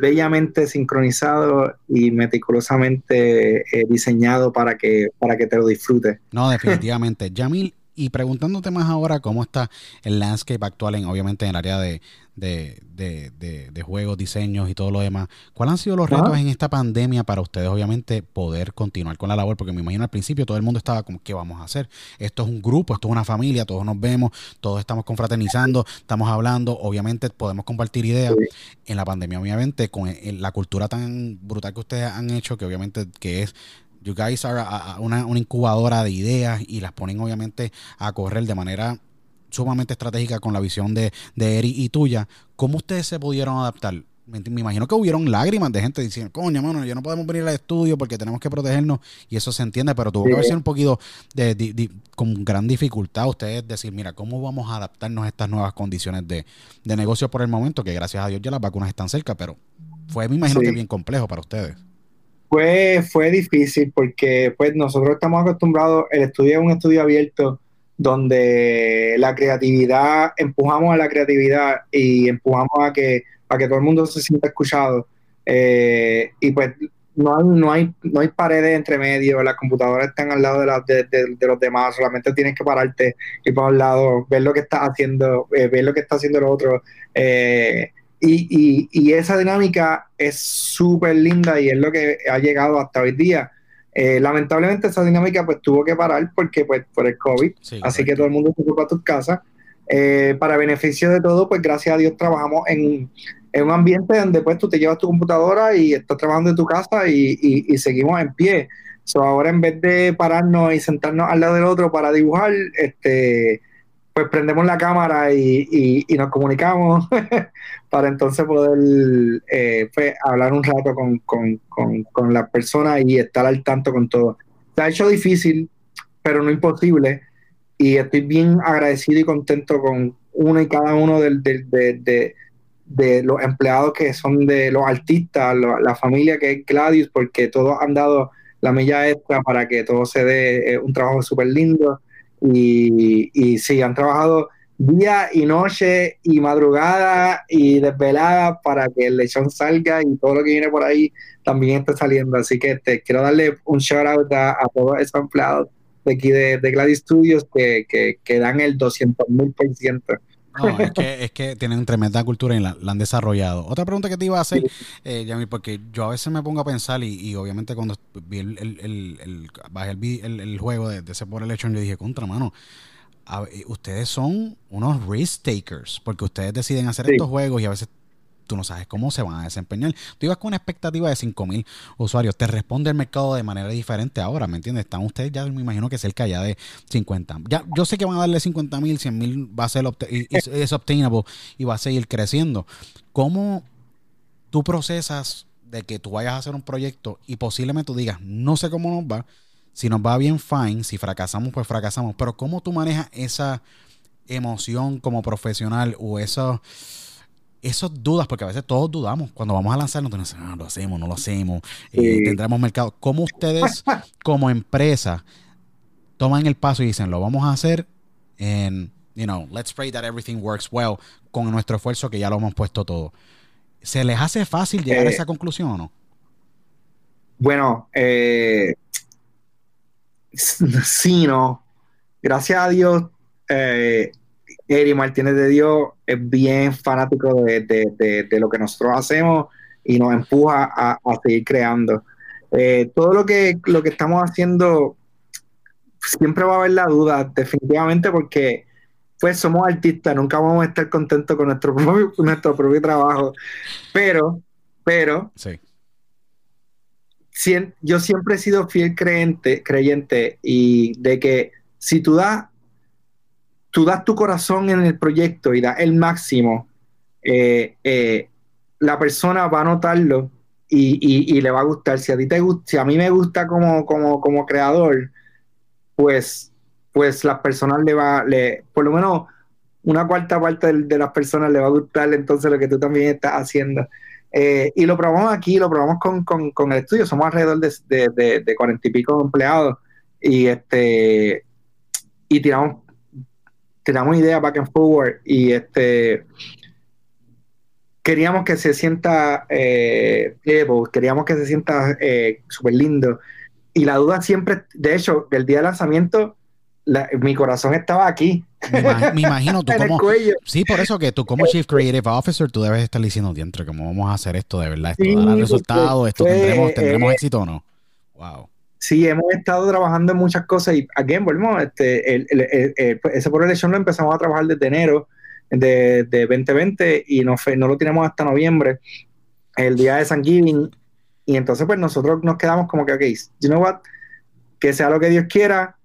bellamente sincronizado y meticulosamente eh, diseñado para que, para que te lo disfrutes. No, definitivamente. Yamil, y preguntándote más ahora cómo está el landscape actual, en, obviamente en el área de, de, de, de, juegos, diseños y todo lo demás. ¿Cuáles han sido los retos en esta pandemia para ustedes, obviamente, poder continuar con la labor? Porque me imagino al principio todo el mundo estaba como, ¿qué vamos a hacer? Esto es un grupo, esto es una familia, todos nos vemos, todos estamos confraternizando, estamos hablando, obviamente podemos compartir ideas. En la pandemia, obviamente, con la cultura tan brutal que ustedes han hecho, que obviamente que es you guys are una, una, incubadora de ideas y las ponen obviamente a correr de manera sumamente estratégica con la visión de, de Eri y tuya. ¿Cómo ustedes se pudieron adaptar? Me, me imagino que hubieron lágrimas de gente diciendo, coño, mano, ya no podemos venir al estudio porque tenemos que protegernos y eso se entiende, pero tuvo que Sí. haber sido un poquito de, con gran dificultad ustedes decir, mira, ¿cómo vamos a adaptarnos a estas nuevas condiciones de, de negocio por el momento? Que gracias a Dios ya las vacunas están cerca, pero fue, me imagino Sí. que bien complejo para ustedes. Fue, fue difícil porque pues nosotros estamos acostumbrados, el estudio es un estudio abierto donde la creatividad, empujamos a la creatividad y empujamos a que, a que todo el mundo se sienta escuchado. Eh, y pues no hay, no, hay, no hay paredes entre medio, las computadoras están al lado de, las de, de- los demás, solamente tienes que pararte y para un lado, ver lo que estás haciendo, eh, ver lo que está haciendo el otro. eh, y, y- y esa dinámica es súper linda y es lo que ha llegado hasta hoy día. Eh, lamentablemente esa dinámica pues tuvo que parar porque pues por el COVID, Sí, así que todo el mundo se fue para tus casas. Eh, para beneficio de todo, pues gracias a Dios trabajamos en, en un ambiente donde pues tú te llevas tu computadora y estás trabajando en tu casa y, y- y seguimos en pie. So, ahora en vez de pararnos y sentarnos al lado del otro para dibujar, este, pues prendemos la cámara y, y- nos comunicamos para entonces poder eh, pues, hablar un rato con, con, con, con las personas y estar al tanto con todo. Se ha hecho difícil, pero no imposible. Y estoy bien agradecido y contento con uno y cada uno de, de- de los empleados que son de los artistas, la familia que es Gladius, porque todos han dado la milla extra para que todo se dé eh, un trabajo súper lindo. Y, y sí, han trabajado día y noche y madrugada y desvelada para que el lechón salga y todo lo que viene por ahí también esté saliendo. Así que te quiero darle un shout out a, a todos esos empleados de aquí de, de Gladys Studios que, que, que dan el 200 mil por ciento. No, es que, es que tienen tremenda cultura y la, la han desarrollado. Otra pregunta que te iba a hacer, eh, Yami, porque yo a veces me pongo a pensar y, y obviamente cuando vi el, el, el- el- bajé el, juego de, de ese por election, yo dije, contra mano, a eh, ustedes son unos risk takers, porque ustedes deciden hacer Sí. estos juegos y a veces tú no sabes cómo se van a desempeñar. Tú ibas con una expectativa de 5000 usuarios, te responde el mercado de manera diferente ahora, ¿me entiendes? Están ustedes ya, me imagino que cerca ya de 50. Ya, yo sé que van a darle 50 mil, 100 mil va a ser es obtainable y va a seguir creciendo. ¿Cómo tú procesas de que tú vayas a hacer un proyecto y posiblemente tú digas, no sé cómo nos va, si nos va bien, fine, si fracasamos, pues fracasamos, pero ¿cómo tú manejas esa emoción como profesional o eso, esas dudas? Porque a veces todos dudamos cuando vamos a lanzarnos, dices, ah, lo hacemos, no lo hacemos, eh, Sí. tendremos mercado. ¿Cómo ustedes como empresa toman el paso y dicen, lo vamos a hacer en, you know, let's pray that everything works well con nuestro esfuerzo que ya lo hemos puesto todo? ¿Se les hace fácil llegar a Eh, esa conclusión o no? Bueno, eh, sí, no. Gracias a Dios, eh, Eri Martínez de Dios es bien fanático de, de- de- de lo que nosotros hacemos y nos empuja a, a seguir creando. Eh, todo lo que, lo que estamos haciendo, siempre va a haber la duda, definitivamente, porque pues somos artistas, nunca vamos a estar contentos con nuestro propio, nuestro propio trabajo. Pero, pero, Sí. yo siempre he sido fiel creyente, creyente y de que si tú das, tú das tu corazón en el proyecto y das el máximo, eh, eh, la persona va a notarlo y, y- le va a gustar. Si a ti te si a mí me gusta como, como, como creador, pues, pues las personas le va, le, por lo menos una cuarta parte de, las personas le va a gustar entonces lo que tú también estás haciendo. Eh, y lo probamos aquí, lo probamos con, con- con el estudio, somos alrededor de, de, de, de 40 y pico empleados y este y tiramos tiramos ideas back and forward y este queríamos que se sienta eh, queríamos que se sienta eh, súper lindo y la duda siempre, de hecho, del día de lanzamiento la- mi corazón estaba aquí Me, me imagino tú en el como... cuello Sí, por eso que tú como Chief Creative Officer, tú debes estar diciendo, diantre, ¿cómo vamos a hacer esto de verdad? ¿Esto Sí, dará resultados? ¿Esto porque, tendremos, tendremos eh, éxito o no? Wow. Sí, hemos estado trabajando en muchas cosas y aquí volvemos, este, el, el- el- el- ese por elección lo empezamos a trabajar desde enero de, de 2020 y no, no lo tenemos hasta noviembre, el día de San Giving. Y entonces pues nosotros nos quedamos como que, ok, you know what, que sea lo que Dios quiera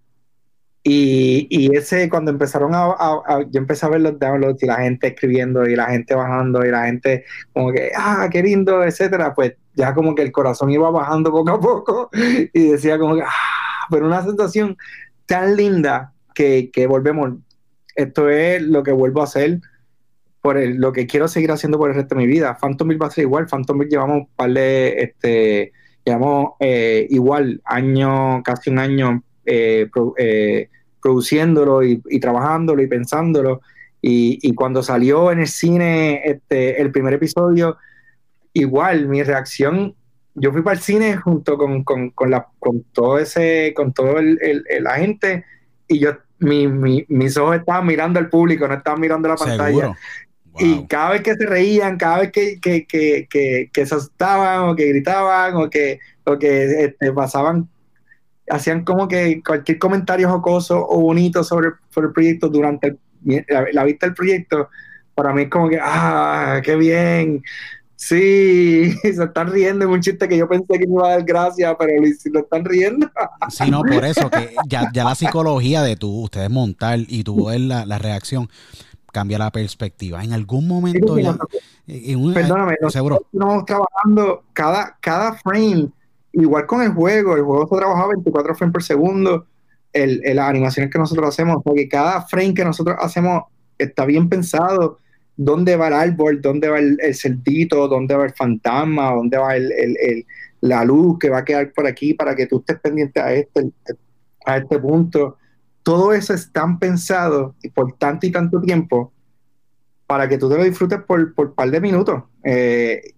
Y, y ese, cuando empezaron a, a- Yo empecé a ver los downloads y la gente escribiendo y la gente bajando y la gente como que, ah, qué lindo, etcétera, pues ya como que el corazón iba bajando poco a poco y decía como que, ah, pero una sensación tan linda que, que volvemos. Esto es lo que vuelvo a hacer por el- lo que quiero seguir haciendo por el resto de mi vida. Phantomville va a ser igual. Phantomville llevamos un par de, este, llevamos eh, igual año, casi un año eh, eh, produciéndolo y, y trabajándolo y pensándolo. Y, y cuando salió en el cine este, el primer episodio, igual mi reacción, yo fui para el cine junto con, con, con, la, con todo ese, con todo el, el- el- la gente y yo, mi, mi- mis ojos estaban mirando al público, no estaban mirando la pantalla. Seguro. Y Wow. cada vez que se reían, cada vez que, que, que, que, que se asustaban o que gritaban o que, o que este, pasaban, hacían como que cualquier comentario jocoso o bonito sobre, sobre el proyecto durante el- la, la vista del proyecto, para mí es como que, ah, qué bien. Sí, se están riendo en un chiste que yo pensé que me iba a dar gracia, pero lo, lo están riendo. Sí, no, por eso que ya, ya la psicología de tú, ustedes montar y tú ver la, la reacción cambia la perspectiva. En algún momento Sí, ya, en una- Perdóname, seguro. nosotros estamos trabajando cada, cada frame, igual con el juego, el juego se trabaja 24 frames por segundo, el, el- las animaciones que nosotros hacemos, porque cada frame que nosotros hacemos está bien pensado, dónde va el árbol, dónde va el, el cerdito, dónde va el fantasma, dónde va el, la luz que va a quedar por aquí para que tú estés pendiente a este, a este punto. Todo eso es tan pensado y por tanto y tanto tiempo para que tú te lo disfrutes por, por par de minutos. Eh,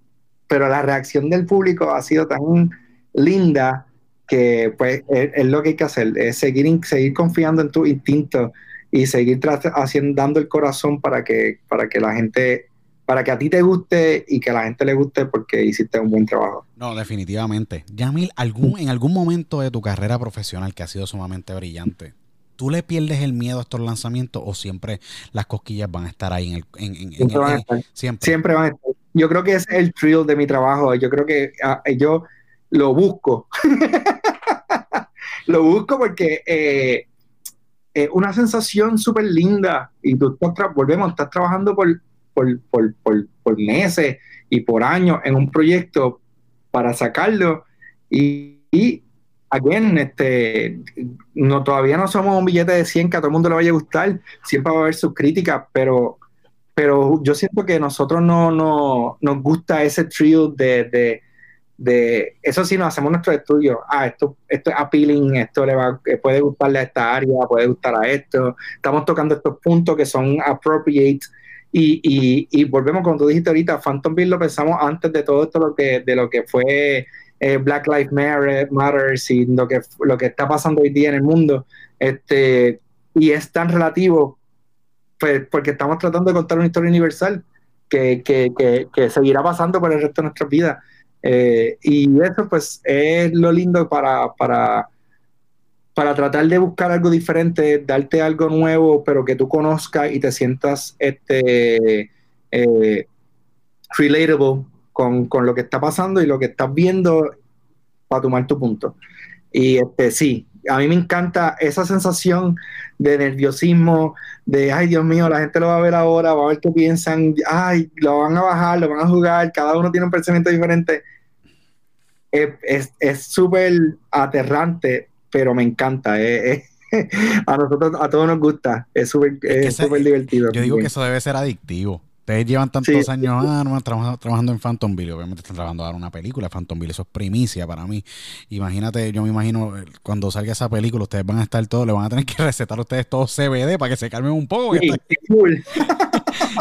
pero la reacción del público ha sido tan linda que pues es, es lo que hay que hacer, es seguir, seguir confiando en tu instinto y seguir haciendo, dando el corazón para que, para que la gente, para que a ti te guste y que a la gente le guste porque hiciste un buen trabajo. No, definitivamente. Yamil, algún, en algún momento de tu carrera profesional que ha sido sumamente brillante, ¿tú le pierdes el miedo a estos lanzamientos o siempre las cosquillas van a estar ahí en el... En, en- en- Siempre van a estar. siempre. Siempre van a estar. Yo creo que es el thrill de mi trabajo. Yo creo que ah, yo lo busco. lo busco porque eh, es una sensación súper linda. Y tú estás, volvemos, estás trabajando por, por, por, por, por meses y por años en un proyecto para sacarlo. Y, y again, este, no, todavía no somos un billete de 100 que a todo el mundo le vaya a gustar. Siempre va a haber sus críticas, pero pero yo siento que nosotros no, no nos gusta ese trio de, de, de- eso sí nos hacemos nuestro estudio. Ah esto esto es appealing esto le va eh, puede gustarle a esta área puede gustar a esto. Estamos tocando estos puntos que son appropriate. Y, y, y volvemos como tú dijiste ahorita Phantomville lo pensamos antes de todo esto lo que de lo que fue eh, Black Lives Matter, Matters y lo que lo que está pasando hoy día en el mundo. Este y es tan relativo pues porque estamos tratando de contar una historia universal que, que, que, que seguirá pasando por el resto de nuestras vidas. Eh, y eso pues es lo lindo para, para, para tratar de buscar algo diferente, darte algo nuevo, pero que tú conozcas y te sientas este, eh, relatable con, con lo que está pasando y lo que estás viendo para tomar tu punto. Y este, sí, a mí me encanta esa sensación de nerviosismo, de, ay Dios mío, la gente lo va a ver ahora, va a ver qué piensan, ay, lo van a bajar, lo van a jugar, cada uno tiene un pensamiento diferente. Es súper aterrante, pero me encanta. eh, eh. a nosotros, a todos nos gusta, es súper que es súper divertido. Yo digo que eso debe ser adictivo. Ustedes llevan tantos Sí. años ah, no, trabajando, trabajando en Phantomville. Obviamente están trabajando ahora una película. Phantomville, eso es primicia para mí. Imagínate, yo me imagino cuando salga esa película, ustedes van a estar todos, le van a tener que recetar a ustedes todos CBD para que se calmen un poco. Sí, está- sí, cool.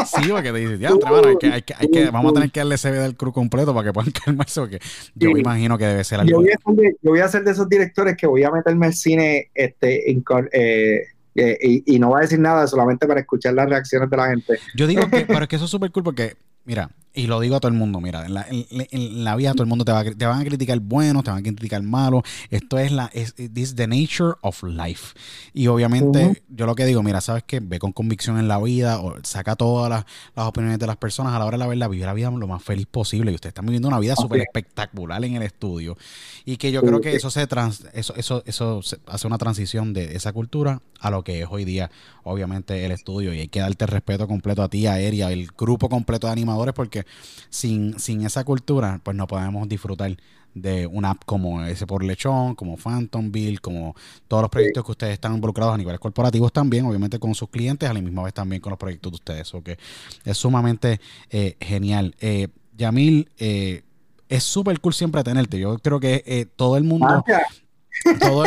Sí, porque te dices, ya, hay que, hay que, hay que- vamos a tener que darle CBD al crew completo para que puedan calmarse. Porque yo Sí. me imagino que debe ser Yo algo. voy, a ser de, yo voy a ser de esos directores que voy a meterme al cine este, en eh, eh, y, y no voy a decir nada solamente para escuchar las reacciones de la gente. Yo digo que, pero es que eso es súper cool porque, mira, y lo digo a todo el mundo, mira, en la, en, la vida todo el mundo te, va, te van a criticar bueno, te van a criticar malo. Esto es la, es this the nature of life. Y obviamente, yo lo que digo, mira, sabes que ve con convicción en la vida, o saca todas las, opiniones de las personas a la hora de la verdad, vivir la vida lo más feliz posible. Y ustedes están viviendo una vida súper espectacular en el estudio. Y que yo creo que eso se trans, eso, eso, eso hace una transición de esa cultura a lo que es hoy día, obviamente, el estudio. Y hay que darte respeto completo a ti, a Eri, el grupo completo de animadores, porque sin, sin esa cultura, pues no podemos disfrutar de una app como ese por lechón, como Phantomville, como todos los proyectos que ustedes están involucrados a niveles corporativos también, obviamente con sus clientes, a la misma vez también con los proyectos de ustedes. O que es sumamente eh, genial. Eh, Yamil, eh, es súper cool siempre tenerte. Yo creo que todo el mundo,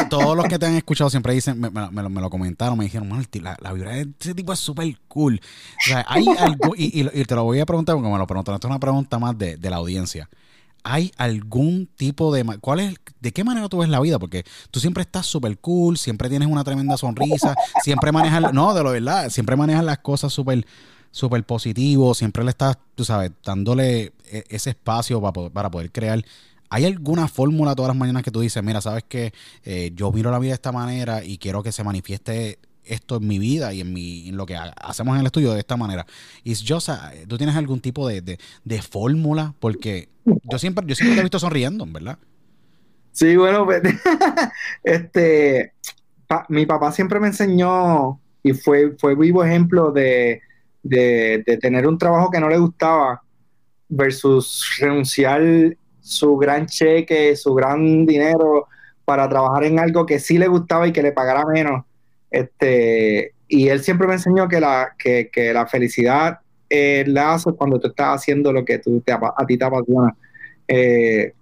todos los que te han escuchado siempre dicen, me, lo, comentaron, me dijeron, la, la vibra de ese tipo es súper cool. O sea, hay algo, y, te lo voy a preguntar porque me lo preguntaron, esto es una pregunta más de, la audiencia. ¿Hay algún tipo de... ¿Cuál es, ¿De qué manera tú ves la vida? Porque tú siempre estás súper cool, siempre tienes una tremenda sonrisa, siempre manejas... No, de lo verdad, siempre manejas las cosas súper súper positivo, siempre le estás, tú sabes, dándole e, ese espacio para para poder crear ¿Hay alguna fórmula todas las mañanas que tú dices, mira, sabes que eh, yo miro la vida de esta manera y quiero que se manifieste esto en mi vida y en, lo que hacemos en el estudio de esta manera? Y yo, ¿tú tienes algún tipo de, fórmula? Porque yo siempre, yo siempre te he visto sonriendo, ¿verdad? Sí, bueno, pues, este, mi papá siempre me enseñó y fue, fue vivo ejemplo de, de tener un trabajo que no le gustaba versus renunciar su gran cheque, su gran dinero para trabajar en algo que sí le gustaba y que le pagara menos. Este, y él siempre me enseñó que la, que, la felicidad eh, la haces cuando tú estás haciendo lo que tú te, a ti te apasiona. Eh,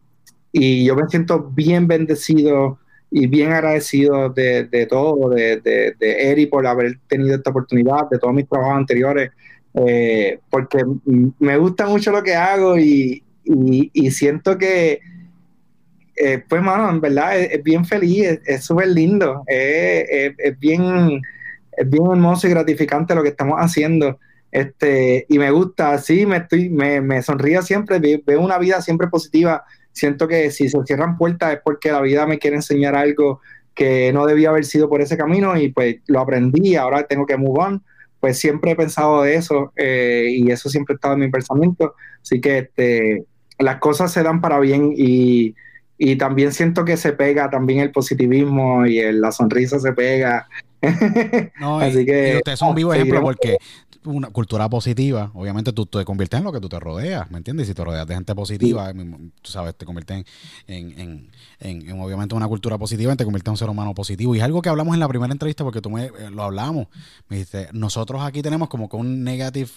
y yo me siento bien bendecido y bien agradecido de, todo, de, de, de, por haber tenido esta oportunidad, de todos mis trabajos anteriores, eh, porque me gusta mucho lo que hago y, y, siento que, eh, pues, mano, en verdad es, bien feliz, es súper lindo, es, bien, es bien hermoso y gratificante lo que estamos haciendo. Este, y me gusta, sí, me, estoy, me, me sonríe siempre, veo una vida siempre positiva. Siento que si se cierran puertas es porque la vida me quiere enseñar algo que no debía haber sido por ese camino y pues lo aprendí, ahora tengo que move on. Pues siempre he pensado de eso eh, y eso siempre ha estado en mi pensamiento. Así que este, las cosas se dan para bien y, también siento que se pega también el positivismo y la sonrisa se pega. Así que, usted es un vivo ejemplo porque una cultura positiva, obviamente tú, te conviertes en lo que tú te rodeas, ¿me entiendes? Si te rodeas de gente positiva, tú sabes, te conviertes en, en, obviamente una cultura positiva y te conviertes en un ser humano positivo. Y es algo que hablamos en la primera entrevista porque tú me, eh, lo hablamos. Me dijiste, nosotros aquí tenemos como que un negative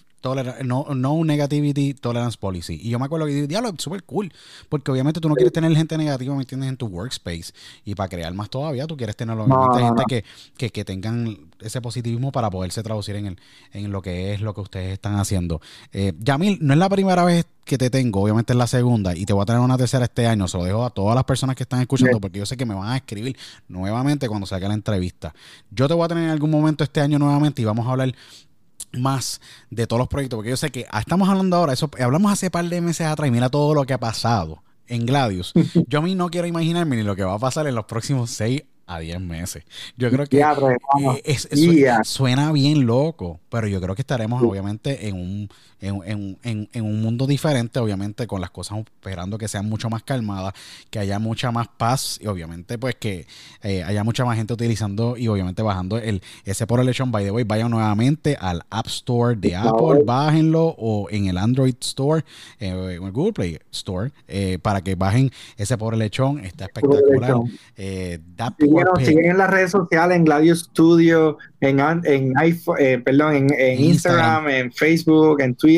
no, no negativity tolerance policy. Y yo me acuerdo que dije, diablo, súper cool. Porque obviamente tú no quieres tener gente negativa, ¿me entiendes? En tu workspace. Y para crear más todavía, tú quieres tener gente que, que, que, tengan ese positivismo para poderse traducir en, el, en lo que es lo que ustedes están haciendo. Eh, Yamil, no es la primera vez que te tengo, obviamente es la segunda, y te voy a tener una tercera este año. Se lo dejo a todas las personas que están escuchando, porque yo sé que me van a escribir nuevamente cuando salga la entrevista. Yo te voy a tener en algún momento este año nuevamente y vamos a hablar más de todos los proyectos, porque yo sé que ah, estamos hablando ahora, eso hablamos hace par de meses atrás y mira todo lo que ha pasado en Gladius. Yo a mí no quiero imaginarme ni lo que va a pasar en los próximos seis a 10 meses. Yo creo que eh, suena bien loco, pero yo creo que estaremos obviamente en un, en, en, en, un mundo diferente, obviamente con las cosas esperando que sean mucho más calmadas, que haya mucha más paz y obviamente pues que eh, haya mucha más gente utilizando y obviamente bajando el ese por election by the way, vayan nuevamente al App Store de Apple, bájenlo o en el Android Store, eh, o en el Google Play Store, para que bajen ese por lechón, está espectacular. Eh, siguen en las redes sociales, en Gladius Studio, en, en iPhone, eh, perdón, en, Instagram, en Facebook, en Twitter,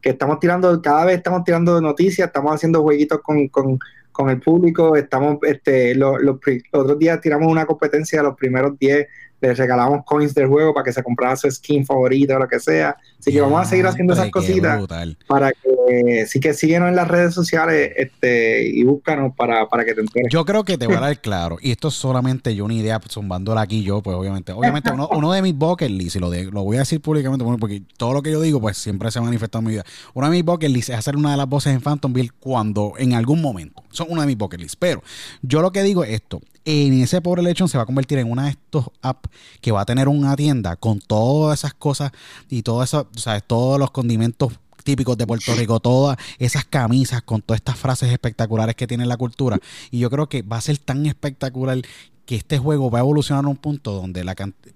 que estamos tirando, cada vez estamos tirando noticias, estamos haciendo jueguitos con, con, con el público, estamos, este, los, los, otros días tiramos una competencia de los primeros 10 les regalamos coins del juego para que se comprara su skin favorito o lo que sea. Así que vamos a seguir haciendo esas cositas para que sí que síguenos en las redes sociales este, y búscanos para, para que te enteres. Yo creo que te voy a dar claro, y esto es solamente yo una idea, zumbándola aquí yo, pues obviamente, obviamente uno, uno de mis bucket lists, y lo, de, lo voy a decir públicamente, porque todo lo que yo digo, pues siempre se ha manifestado en mi vida. Uno de mis bucket lists es hacer una de las voces en Phantomville cuando, en algún momento. Son una de mis bucket lists. Pero yo lo que digo es esto, en ese pobre lechón se va a convertir en una de estos apps que va a tener una tienda con todas esas cosas y todo eso, sea, todos los condimentos típicos de Puerto Rico, todas esas camisas con todas estas frases espectaculares que tiene la cultura. Y yo creo que va a ser tan espectacular que este juego va a evolucionar a un punto donde la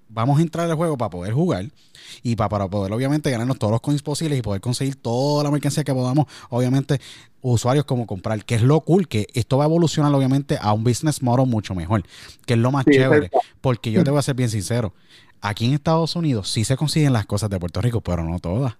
vamos a entrar al juego para poder jugar y para, para poder obviamente ganarnos todos los coins posibles y poder conseguir toda la mercancía que podamos, obviamente usuarios como comprar, que es lo cool, que esto va a evolucionar obviamente a un business model mucho mejor, que es lo más chévere, porque yo te voy a ser bien sincero, aquí en Estados Unidos sí se consiguen las cosas de Puerto Rico, pero no todas.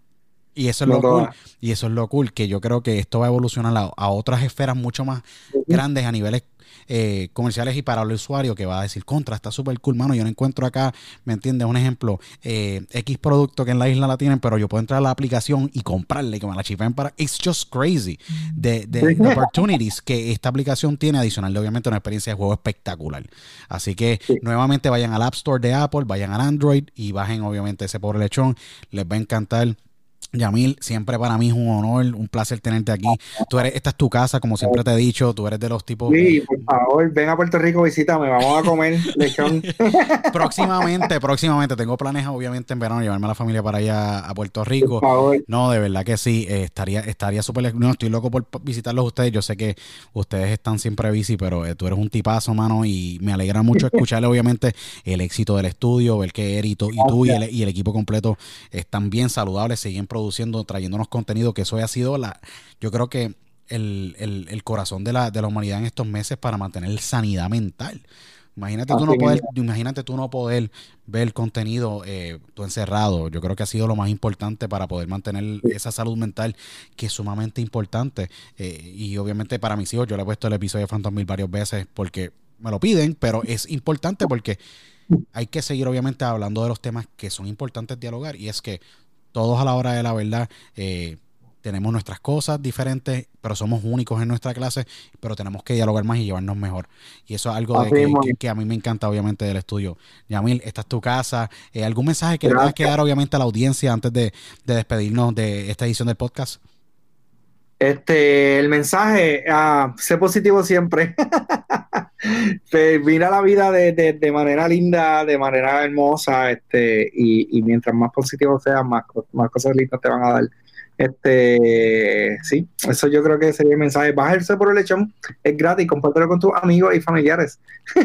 Y eso es lo cool. Y eso es lo cool, que yo creo que esto va a evolucionar a, otras esferas mucho más grandes a niveles eh, comerciales y para el usuario que va a decir, contra, está súper cool, mano, yo no encuentro acá, ¿me entiendes? Un ejemplo, eh, X producto que en la isla la tienen, pero yo puedo entrar a la aplicación y comprarle, que me la chipen para... It's just crazy. De, de, opportunities que esta aplicación tiene adicional, obviamente una experiencia de juego espectacular. Así que nuevamente vayan al App Store de Apple, vayan al Android y bajen obviamente ese pobre lechón, les va a encantar Yamil, siempre para mí es un honor, un placer tenerte aquí. Tú eres, esta es tu casa, como siempre te he dicho, tú eres de los tipos. Sí, por favor, ven a Puerto Rico, visítame, vamos a comer lechón. próximamente, próximamente, tengo planes, obviamente, en verano, llevarme a la familia para allá a Puerto Rico. Por favor. No, de verdad que sí, eh, estaría, estaría súper. No, estoy loco por visitarlos ustedes. Yo sé que ustedes están siempre busy, pero eh, tú eres un tipazo, mano, y me alegra mucho escucharle, obviamente, el éxito del estudio, ver que Eri y, tú y el, y el equipo completo están bien saludables, siguen produciendo produciendo, trayéndonos contenido, que eso ha sido la, yo creo que el, corazón de la, de la humanidad en estos meses para mantener sanidad mental. Imagínate tú, no poder, imagínate tú no poder ver contenido eh, tú encerrado. Yo creo que ha sido lo más importante para poder mantener esa salud mental que es sumamente importante. Eh, y obviamente para mis hijos, yo le he puesto el episodio de Phantom Mil varias veces porque me lo piden, pero es importante porque hay que seguir obviamente hablando de los temas que son importantes dialogar. Y es que todos a la hora de la verdad eh, tenemos nuestras cosas diferentes, pero somos únicos en nuestra clase, pero tenemos que dialogar más y llevarnos mejor. Y eso es algo que, a mí me encanta, obviamente, del estudio. Yamil, esta es tu casa. Eh, ¿Algún mensaje que le a quedar, obviamente, a la audiencia antes de, despedirnos de esta edición del podcast? Este, el mensaje, ah, sé positivo siempre. mira la vida de, manera linda, de manera hermosa, este, y, mientras más positivo seas, más, más cosas lindas te van a dar. Este, sí, eso yo creo que sería el mensaje. Bájese por el lechón, es gratis, compártelo con tus amigos y familiares.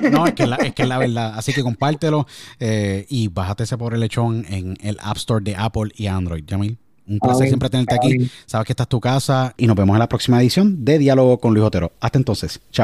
No, es que, la, es que la verdad. Así que compártelo eh, y bájate por el lechón en el App Store de Apple y Android. Yamil. Un placer siempre tenerte aquí. Sabes que esta es tu casa y nos vemos en la próxima edición de Diálogo con Luis Otero. Hasta entonces. Chao.